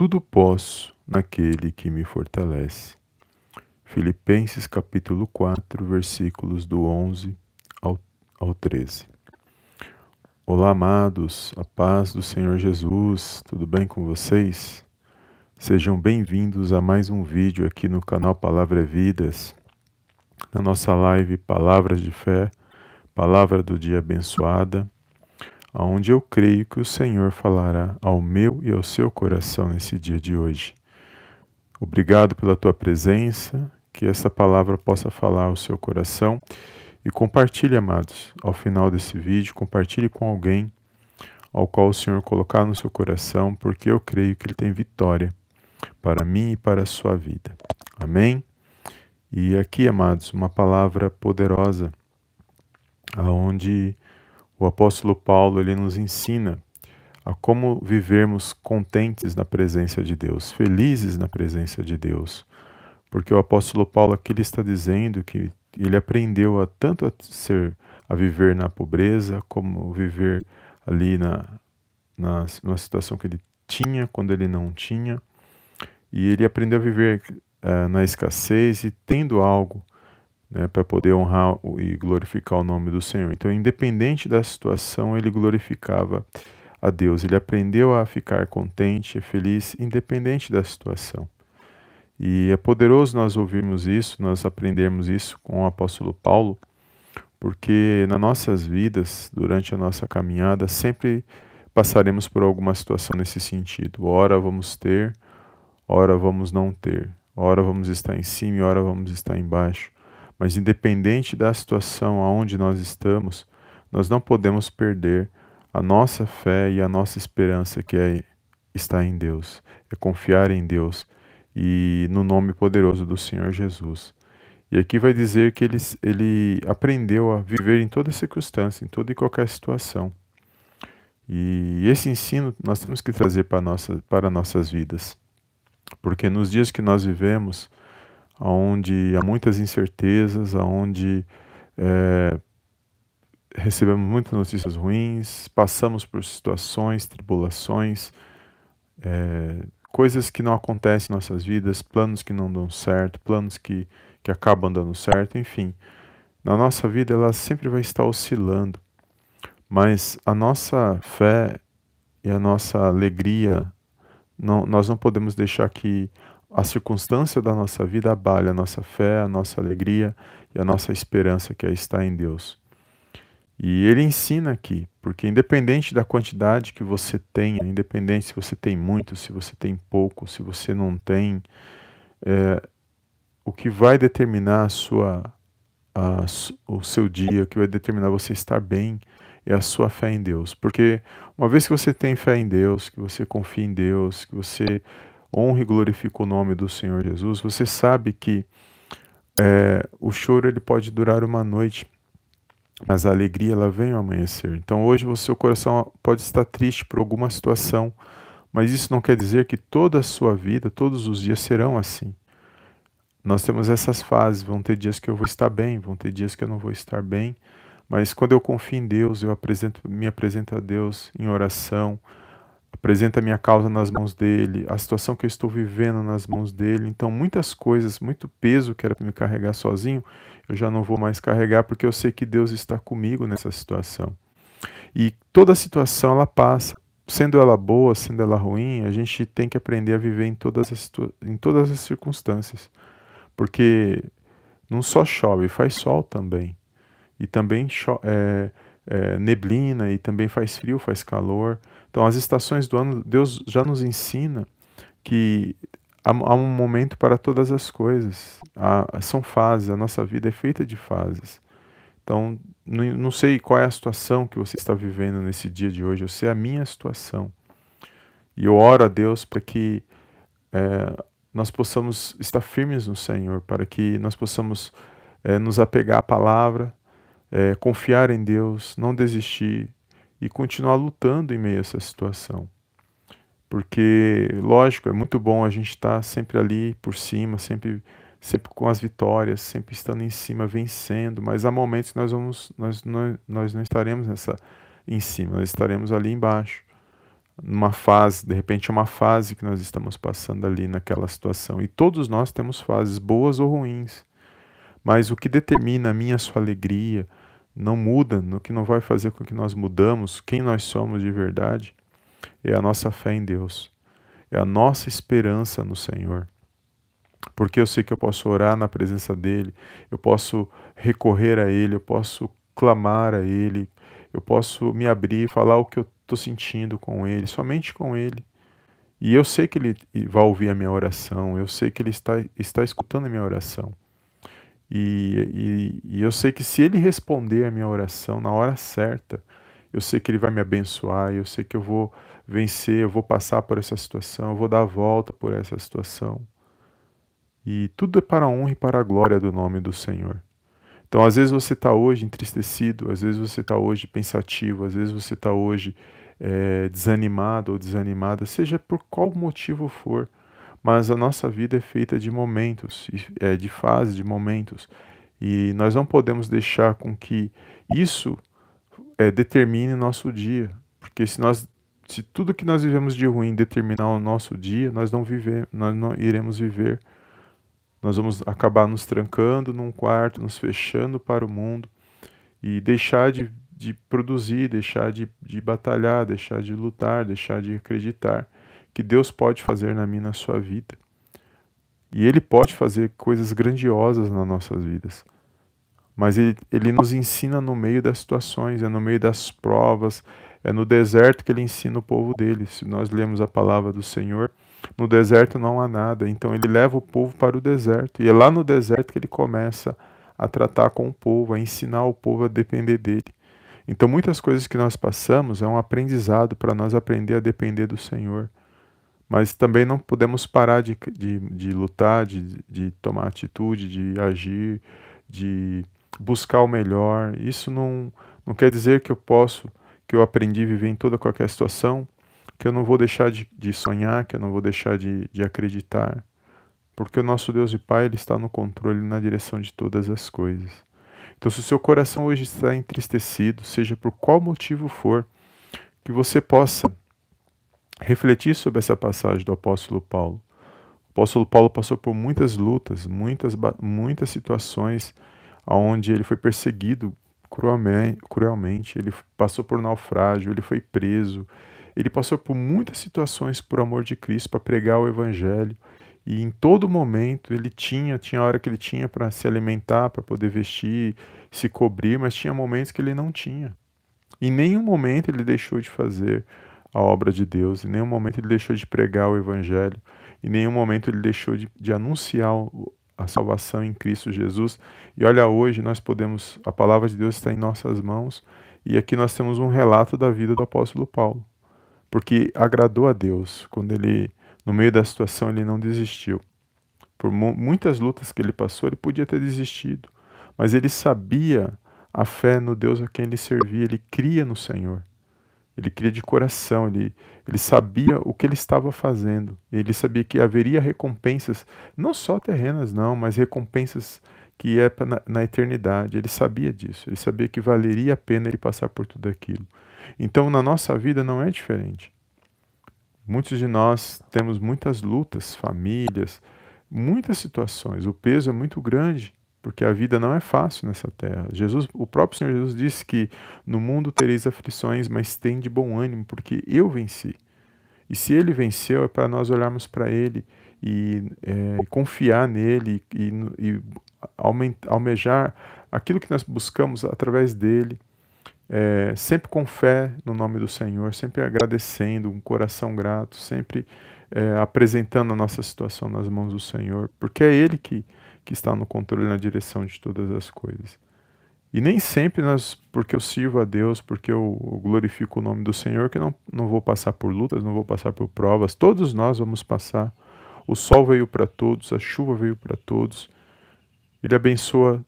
Tudo posso naquele que me fortalece. Filipenses capítulo 4, versículos do 11 ao, ao 13. Olá, amados, a paz do Senhor Jesus, tudo bem com vocês? Sejam bem-vindos a mais um vídeo aqui no canal Palavra é Vidas, na nossa live Palavras de Fé, Palavra do Dia Abençoada, onde eu creio que o Senhor falará ao meu e ao seu coração nesse dia de hoje. Obrigado pela tua presença, que essa palavra possa falar ao seu coração e compartilhe, amados, ao final desse vídeo, compartilhe com alguém ao qual o Senhor colocar no seu coração, porque eu creio que ele tem vitória para mim e para a sua vida. Amém? E aqui, amados, uma palavra poderosa, aonde o apóstolo Paulo ele nos ensina a como vivermos contentes na presença de Deus, felizes na presença de Deus. Porque o apóstolo Paulo aqui ele está dizendo que ele aprendeu a tanto a ser a viver na pobreza como viver ali na, na numa situação que ele tinha quando ele não tinha e ele aprendeu a viver uh, na escassez e tendo algo né, para poder honrar e glorificar o nome do Senhor. Então, independente da situação, ele glorificava a Deus. Ele aprendeu a ficar contente e feliz, independente da situação. E é poderoso nós ouvirmos isso, nós aprendermos isso com o apóstolo Paulo, porque nas nossas vidas, durante a nossa caminhada, sempre passaremos por alguma situação nesse sentido. Ora vamos ter, ora vamos não ter, ora vamos estar em cima e ora vamos estar embaixo. Mas independente da situação aonde nós estamos, nós não podemos perder a nossa fé e a nossa esperança que é estar em Deus, é confiar em Deus e no nome poderoso do Senhor Jesus. E aqui vai dizer que ele, ele aprendeu a viver em toda circunstância, em toda e qualquer situação. E esse ensino nós temos que trazer para, nossa, para nossas vidas. Porque nos dias que nós vivemos, onde há muitas incertezas, onde é, recebemos muitas notícias ruins, passamos por situações, tribulações, é, coisas que não acontecem em nossas vidas, planos que não dão certo, planos que, que acabam dando certo, enfim. Na nossa vida ela sempre vai estar oscilando, mas a nossa fé e a nossa alegria, não, nós não podemos deixar que a circunstância da nossa vida abale a nossa fé, a nossa alegria e a nossa esperança que é estar em Deus. E ele ensina aqui, porque independente da quantidade que você tenha, independente se você tem muito, se você tem pouco, se você não tem, é, o que vai determinar a sua, a, o seu dia, o que vai determinar você estar bem, é a sua fé em Deus. Porque uma vez que você tem fé em Deus, que você confia em Deus, que você honra e glorifica o nome do Senhor Jesus, você sabe que é, o choro ele pode durar uma noite, mas a alegria ela vem ao amanhecer. Então hoje o seu coração pode estar triste por alguma situação, mas isso não quer dizer que toda a sua vida, todos os dias serão assim. Nós temos essas fases, vão ter dias que eu vou estar bem, vão ter dias que eu não vou estar bem, mas quando eu confio em Deus, eu apresento, me apresento a Deus em oração, apresento a minha causa nas mãos dele, a situação que eu estou vivendo nas mãos dele. Então, muitas coisas, muito peso que era para me carregar sozinho, eu já não vou mais carregar porque eu sei que Deus está comigo nessa situação. E toda situação ela passa, sendo ela boa, sendo ela ruim, a gente tem que aprender a viver em todas as, em todas as circunstâncias. Porque não só chove, faz sol também. E também é, é, neblina, e também faz frio, faz calor. Então, as estações do ano, Deus já nos ensina que há, há um momento para todas as coisas. Há, são fases, a nossa vida é feita de fases. Então, não, não sei qual é a situação que você está vivendo nesse dia de hoje, eu sei a minha situação. E eu oro a Deus para que é, nós possamos estar firmes no Senhor, para que nós possamos é, nos apegar à palavra, é, confiar em Deus, não desistir e continuar lutando em meio a essa situação. Porque, lógico, é muito bom a gente estar sempre ali por cima, sempre, sempre com as vitórias, sempre estando em cima, vencendo, mas há momentos que nós, vamos, nós, nós, nós não estaremos nessa, em cima, nós estaremos ali embaixo numa fase, de repente é uma fase que nós estamos passando ali naquela situação. E todos nós temos fases boas ou ruins. Mas o que determina a minha a sua alegria não muda, no que não vai fazer com que nós mudamos quem nós somos de verdade, é a nossa fé em Deus. É a nossa esperança no Senhor. Porque eu sei que eu posso orar na presença dele, eu posso recorrer a ele, eu posso clamar a ele, eu posso me abrir, falar o que eu estou sentindo com Ele, somente com Ele. E eu sei que Ele vai ouvir a minha oração, eu sei que Ele está, está escutando a minha oração. E, e, e eu sei que se Ele responder a minha oração na hora certa, eu sei que Ele vai me abençoar, eu sei que eu vou vencer, eu vou passar por essa situação, eu vou dar a volta por essa situação. E tudo é para a honra e para a glória do nome do Senhor. Então, às vezes você está hoje entristecido, às vezes você está hoje pensativo, às vezes você está hoje é, desanimado ou desanimada, seja por qual motivo for. Mas a nossa vida é feita de momentos, é, de fases, de momentos. E nós não podemos deixar com que isso é, determine nosso dia. Porque se nós se tudo que nós vivemos de ruim determinar o nosso dia, nós não viver, nós não iremos viver. Nós vamos acabar nos trancando num quarto, nos fechando para o mundo e deixar de de produzir, deixar de, de batalhar, deixar de lutar, deixar de acreditar que Deus pode fazer na minha na sua vida. E Ele pode fazer coisas grandiosas nas nossas vidas. Mas ele, ele nos ensina no meio das situações, é no meio das provas, é no deserto que Ele ensina o povo dele. Se nós lemos a palavra do Senhor, no deserto não há nada. Então Ele leva o povo para o deserto. E é lá no deserto que Ele começa a tratar com o povo, a ensinar o povo a depender dele. Então, muitas coisas que nós passamos é um aprendizado para nós aprender a depender do Senhor. Mas também não podemos parar de, de, de lutar, de, de tomar atitude, de agir, de buscar o melhor. Isso não, não quer dizer que eu posso, que eu aprendi a viver em toda qualquer situação, que eu não vou deixar de, de sonhar, que eu não vou deixar de, de acreditar. Porque o nosso Deus e Pai ele está no controle na direção de todas as coisas. Então, se o seu coração hoje está entristecido, seja por qual motivo for, que você possa refletir sobre essa passagem do apóstolo Paulo. O apóstolo Paulo passou por muitas lutas, muitas, muitas situações onde ele foi perseguido cruelmente, ele passou por naufrágio, ele foi preso, ele passou por muitas situações por amor de Cristo para pregar o evangelho. E em todo momento ele tinha, tinha hora que ele tinha para se alimentar, para poder vestir, se cobrir, mas tinha momentos que ele não tinha. Em nenhum momento ele deixou de fazer a obra de Deus, em nenhum momento ele deixou de pregar o Evangelho, em nenhum momento ele deixou de, de anunciar a salvação em Cristo Jesus. E olha, hoje nós podemos, a palavra de Deus está em nossas mãos, e aqui nós temos um relato da vida do apóstolo Paulo, porque agradou a Deus quando ele no meio da situação, ele não desistiu. Por muitas lutas que ele passou, ele podia ter desistido, mas ele sabia a fé no Deus a quem ele servia, ele cria no Senhor. Ele cria de coração, ele, ele sabia o que ele estava fazendo. Ele sabia que haveria recompensas, não só terrenas, não, mas recompensas que é na, na eternidade. Ele sabia disso, ele sabia que valeria a pena ele passar por tudo aquilo. Então, na nossa vida não é diferente. Muitos de nós temos muitas lutas, famílias, muitas situações. O peso é muito grande, porque a vida não é fácil nessa terra. Jesus, o próprio Senhor Jesus disse que no mundo tereis aflições, mas tem de bom ânimo, porque eu venci. E se ele venceu, é para nós olharmos para ele e é, confiar nele e, e almejar aquilo que nós buscamos através dele é, sempre com fé no nome do Senhor, sempre agradecendo, um coração grato, sempre é, apresentando a nossa situação nas mãos do Senhor, porque é Ele que, que está no controle na direção de todas as coisas. E nem sempre nós, porque eu sirvo a Deus, porque eu, eu glorifico o nome do Senhor, que não, não vou passar por lutas, não vou passar por provas, todos nós vamos passar. O sol veio para todos, a chuva veio para todos. Ele abençoa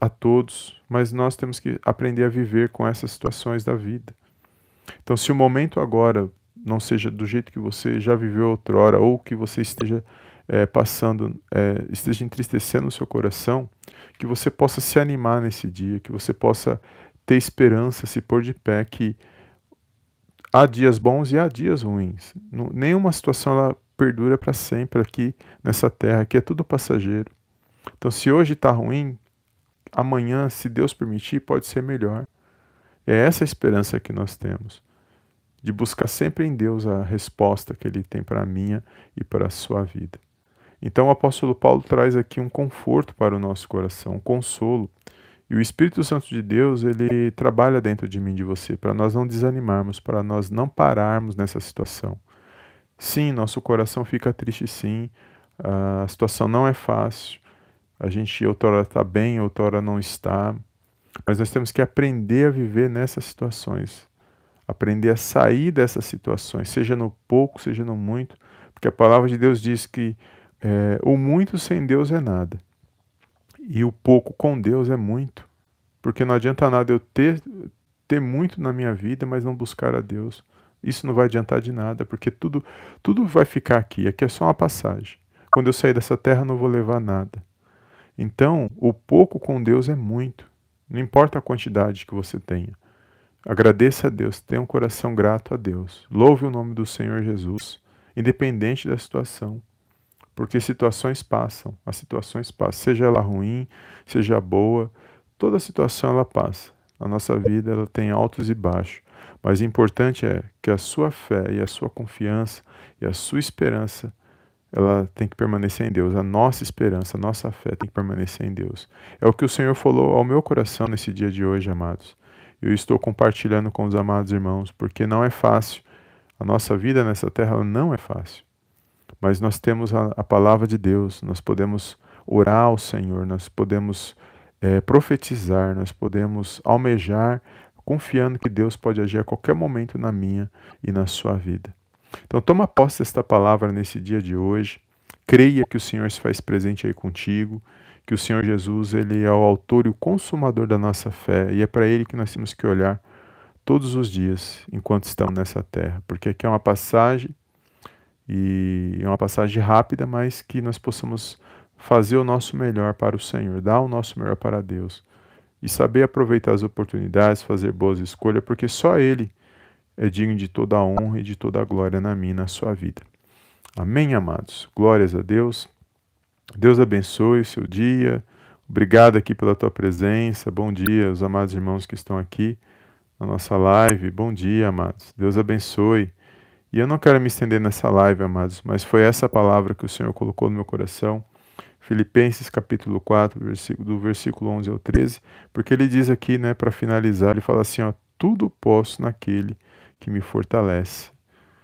a todos, mas nós temos que aprender a viver com essas situações da vida. Então, se o momento agora não seja do jeito que você já viveu outrora, ou que você esteja é, passando, é, esteja entristecendo o seu coração, que você possa se animar nesse dia, que você possa ter esperança, se pôr de pé, que há dias bons e há dias ruins. nenhuma situação ela perdura para sempre aqui nessa terra, que é tudo passageiro. Então, se hoje está ruim, amanhã, se Deus permitir, pode ser melhor. É essa a esperança que nós temos de buscar sempre em Deus a resposta que Ele tem para a minha e para a sua vida. Então o apóstolo Paulo traz aqui um conforto para o nosso coração, um consolo. E o Espírito Santo de Deus, ele trabalha dentro de mim e de você, para nós não desanimarmos, para nós não pararmos nessa situação. Sim, nosso coração fica triste sim, a situação não é fácil, a gente outrora está bem, outrora não está, mas nós temos que aprender a viver nessas situações. Aprender a sair dessas situações, seja no pouco, seja no muito, porque a palavra de Deus diz que é, o muito sem Deus é nada, e o pouco com Deus é muito, porque não adianta nada eu ter, ter muito na minha vida, mas não buscar a Deus. Isso não vai adiantar de nada, porque tudo, tudo vai ficar aqui, aqui é só uma passagem. Quando eu sair dessa terra, não vou levar nada. Então, o pouco com Deus é muito. Não importa a quantidade que você tenha. Agradeça a Deus, tenha um coração grato a Deus. Louve o nome do Senhor Jesus, independente da situação. Porque situações passam, as situações passam, seja ela ruim, seja boa, toda situação ela passa. A nossa vida ela tem altos e baixos, mas o importante é que a sua fé e a sua confiança e a sua esperança ela tem que permanecer em Deus. A nossa esperança, a nossa fé tem que permanecer em Deus. É o que o Senhor falou ao meu coração nesse dia de hoje, amados eu estou compartilhando com os amados irmãos, porque não é fácil. A nossa vida nessa terra não é fácil. Mas nós temos a, a palavra de Deus, nós podemos orar ao Senhor, nós podemos é, profetizar, nós podemos almejar, confiando que Deus pode agir a qualquer momento na minha e na sua vida. Então, toma posse desta palavra nesse dia de hoje. Creia que o Senhor se faz presente aí contigo que o Senhor Jesus ele é o autor e o consumador da nossa fé e é para ele que nós temos que olhar todos os dias enquanto estamos nessa terra, porque aqui é uma passagem e é uma passagem rápida, mas que nós possamos fazer o nosso melhor para o Senhor, dar o nosso melhor para Deus e saber aproveitar as oportunidades, fazer boas escolhas, porque só Ele é digno de toda a honra e de toda a glória na minha e na sua vida. Amém, amados. Glórias a Deus. Deus abençoe o seu dia. Obrigado aqui pela tua presença. Bom dia, os amados irmãos que estão aqui na nossa live. Bom dia, amados. Deus abençoe. E eu não quero me estender nessa live, amados, mas foi essa palavra que o Senhor colocou no meu coração. Filipenses capítulo 4, versículo, do versículo 11 ao 13, porque ele diz aqui, né, para finalizar, ele fala assim, ó, tudo posso naquele que me fortalece.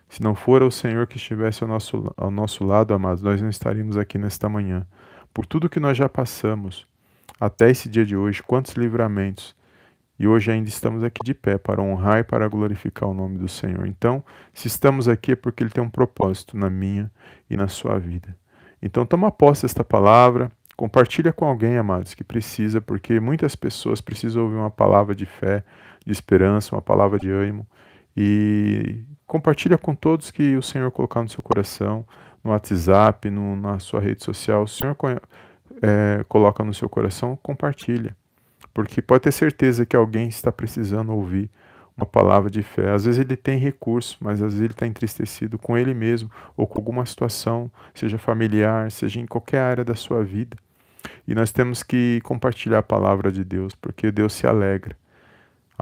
Se não for o Senhor que estivesse ao nosso, ao nosso lado, amados, nós não estaríamos aqui nesta manhã. Por tudo que nós já passamos até esse dia de hoje, quantos livramentos. E hoje ainda estamos aqui de pé para honrar e para glorificar o nome do Senhor. Então, se estamos aqui é porque Ele tem um propósito na minha e na sua vida. Então, toma posse desta palavra, compartilha com alguém, amados, que precisa, porque muitas pessoas precisam ouvir uma palavra de fé, de esperança, uma palavra de ânimo. E compartilha com todos que o Senhor colocar no seu coração, no WhatsApp, no, na sua rede social. O Senhor é, coloca no seu coração, compartilha. Porque pode ter certeza que alguém está precisando ouvir uma palavra de fé. Às vezes ele tem recurso, mas às vezes ele está entristecido com ele mesmo ou com alguma situação, seja familiar, seja em qualquer área da sua vida. E nós temos que compartilhar a palavra de Deus, porque Deus se alegra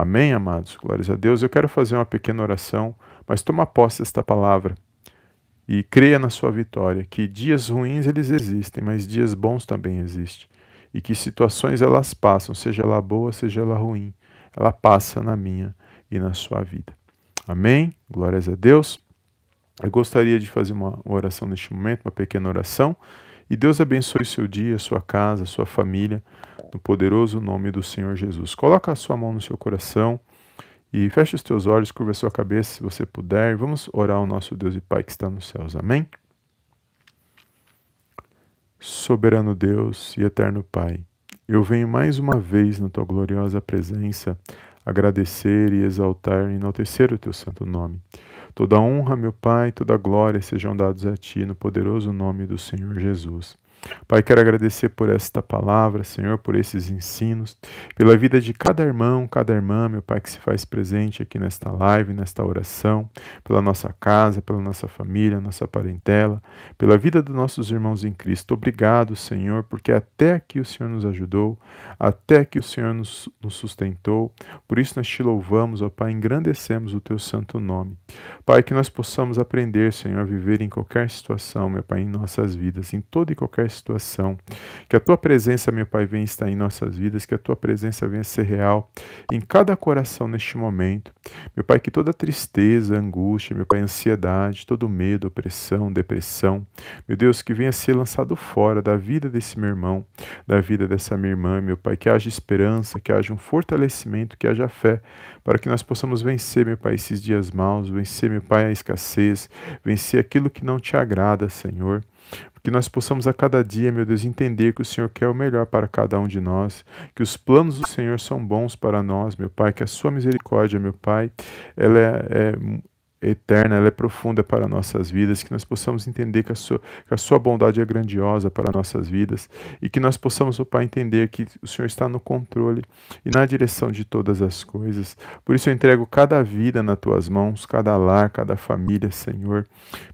Amém, amados? Glórias a Deus. Eu quero fazer uma pequena oração, mas toma posse desta palavra e creia na sua vitória, que dias ruins eles existem, mas dias bons também existem. E que situações elas passam, seja ela boa, seja ela ruim, ela passa na minha e na sua vida. Amém? Glórias a Deus. Eu gostaria de fazer uma oração neste momento, uma pequena oração. E Deus abençoe seu dia, sua casa, sua família no poderoso nome do Senhor Jesus. Coloca a sua mão no seu coração e feche os teus olhos, curva a sua cabeça se você puder. Vamos orar ao nosso Deus e Pai que está nos céus. Amém? Soberano Deus e eterno Pai, eu venho mais uma vez na tua gloriosa presença agradecer e exaltar e enaltecer o teu santo nome. Toda honra, meu Pai, toda glória sejam dados a ti no poderoso nome do Senhor Jesus. Pai, quero agradecer por esta palavra, Senhor, por esses ensinos, pela vida de cada irmão, cada irmã, meu Pai, que se faz presente aqui nesta live, nesta oração, pela nossa casa, pela nossa família, nossa parentela, pela vida dos nossos irmãos em Cristo. Obrigado, Senhor, porque até aqui o Senhor nos ajudou, até aqui o Senhor nos, nos sustentou. Por isso nós te louvamos, ó Pai, engrandecemos o teu santo nome. Pai, que nós possamos aprender, Senhor, a viver em qualquer situação, meu Pai, em nossas vidas, em toda e qualquer situação. Que a tua presença, meu Pai, venha estar em nossas vidas, que a tua presença venha ser real em cada coração neste momento. Meu Pai, que toda tristeza, angústia, meu Pai, ansiedade, todo medo, opressão, depressão, meu Deus, que venha ser lançado fora da vida desse meu irmão, da vida dessa minha irmã, meu Pai, que haja esperança, que haja um fortalecimento, que haja fé, para que nós possamos vencer, meu Pai, esses dias maus, vencer, meu Pai, a escassez, vencer aquilo que não te agrada, Senhor. Que nós possamos a cada dia, meu Deus, entender que o Senhor quer o melhor para cada um de nós, que os planos do Senhor são bons para nós, meu Pai, que a sua misericórdia, meu Pai, ela é, é eterna, ela é profunda para nossas vidas, que nós possamos entender que a, sua, que a sua bondade é grandiosa para nossas vidas e que nós possamos, ó Pai, entender que o Senhor está no controle e na direção de todas as coisas. Por isso eu entrego cada vida nas tuas mãos, cada lar, cada família, Senhor.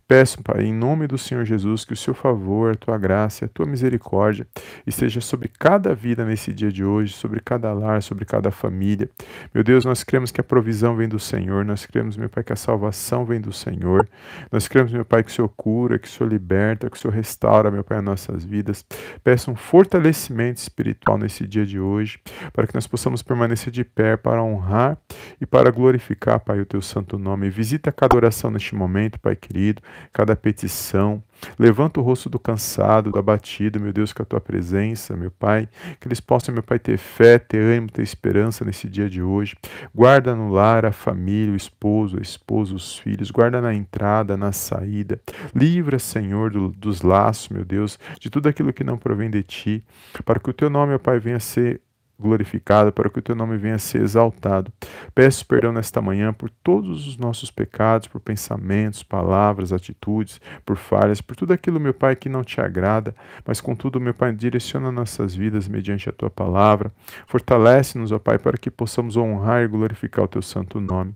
Peço, Pai, em nome do Senhor Jesus, que o seu favor, a tua graça, a tua misericórdia esteja sobre cada vida nesse dia de hoje, sobre cada lar, sobre cada família. Meu Deus, nós cremos que a provisão vem do Senhor, nós cremos, meu Pai, que a salvação vem do Senhor. Nós cremos, meu Pai, que o Senhor cura, que o Senhor liberta, que o Senhor restaura, meu Pai, as nossas vidas. Peço um fortalecimento espiritual nesse dia de hoje, para que nós possamos permanecer de pé para honrar e para glorificar, Pai, o teu santo nome. Visita cada oração neste momento, Pai querido cada petição. Levanta o rosto do cansado, do abatido, meu Deus, com a tua presença, meu Pai. Que eles possam, meu Pai, ter fé, ter ânimo, ter esperança nesse dia de hoje. Guarda no lar a família, o esposo, a esposa, os filhos. Guarda na entrada, na saída. Livra, Senhor, do, dos laços, meu Deus, de tudo aquilo que não provém de ti. Para que o teu nome, meu Pai, venha a ser glorificado, para que o teu nome venha a ser exaltado. Peço perdão nesta manhã por todos os nossos pecados, por pensamentos, palavras, atitudes, por falhas, por tudo aquilo, meu Pai, que não te agrada, mas contudo, meu Pai, direciona nossas vidas mediante a tua palavra. Fortalece-nos, ó Pai, para que possamos honrar e glorificar o teu santo nome.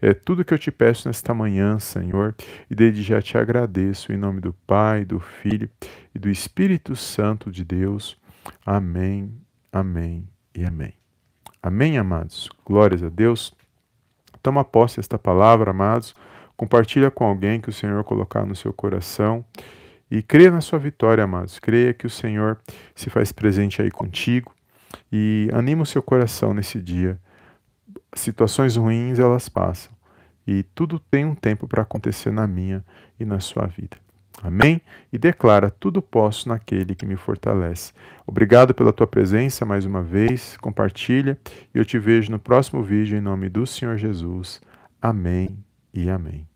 É tudo que eu te peço nesta manhã, Senhor, e desde já te agradeço em nome do Pai, do Filho e do Espírito Santo de Deus. Amém. Amém e amém. Amém, amados? Glórias a Deus. Toma posse desta palavra, amados. Compartilha com alguém que o Senhor colocar no seu coração. E creia na sua vitória, amados. Creia que o Senhor se faz presente aí contigo. E anima o seu coração nesse dia. Situações ruins, elas passam. E tudo tem um tempo para acontecer na minha e na sua vida. Amém? E declara: tudo posso naquele que me fortalece. Obrigado pela tua presença mais uma vez. Compartilha e eu te vejo no próximo vídeo em nome do Senhor Jesus. Amém e amém.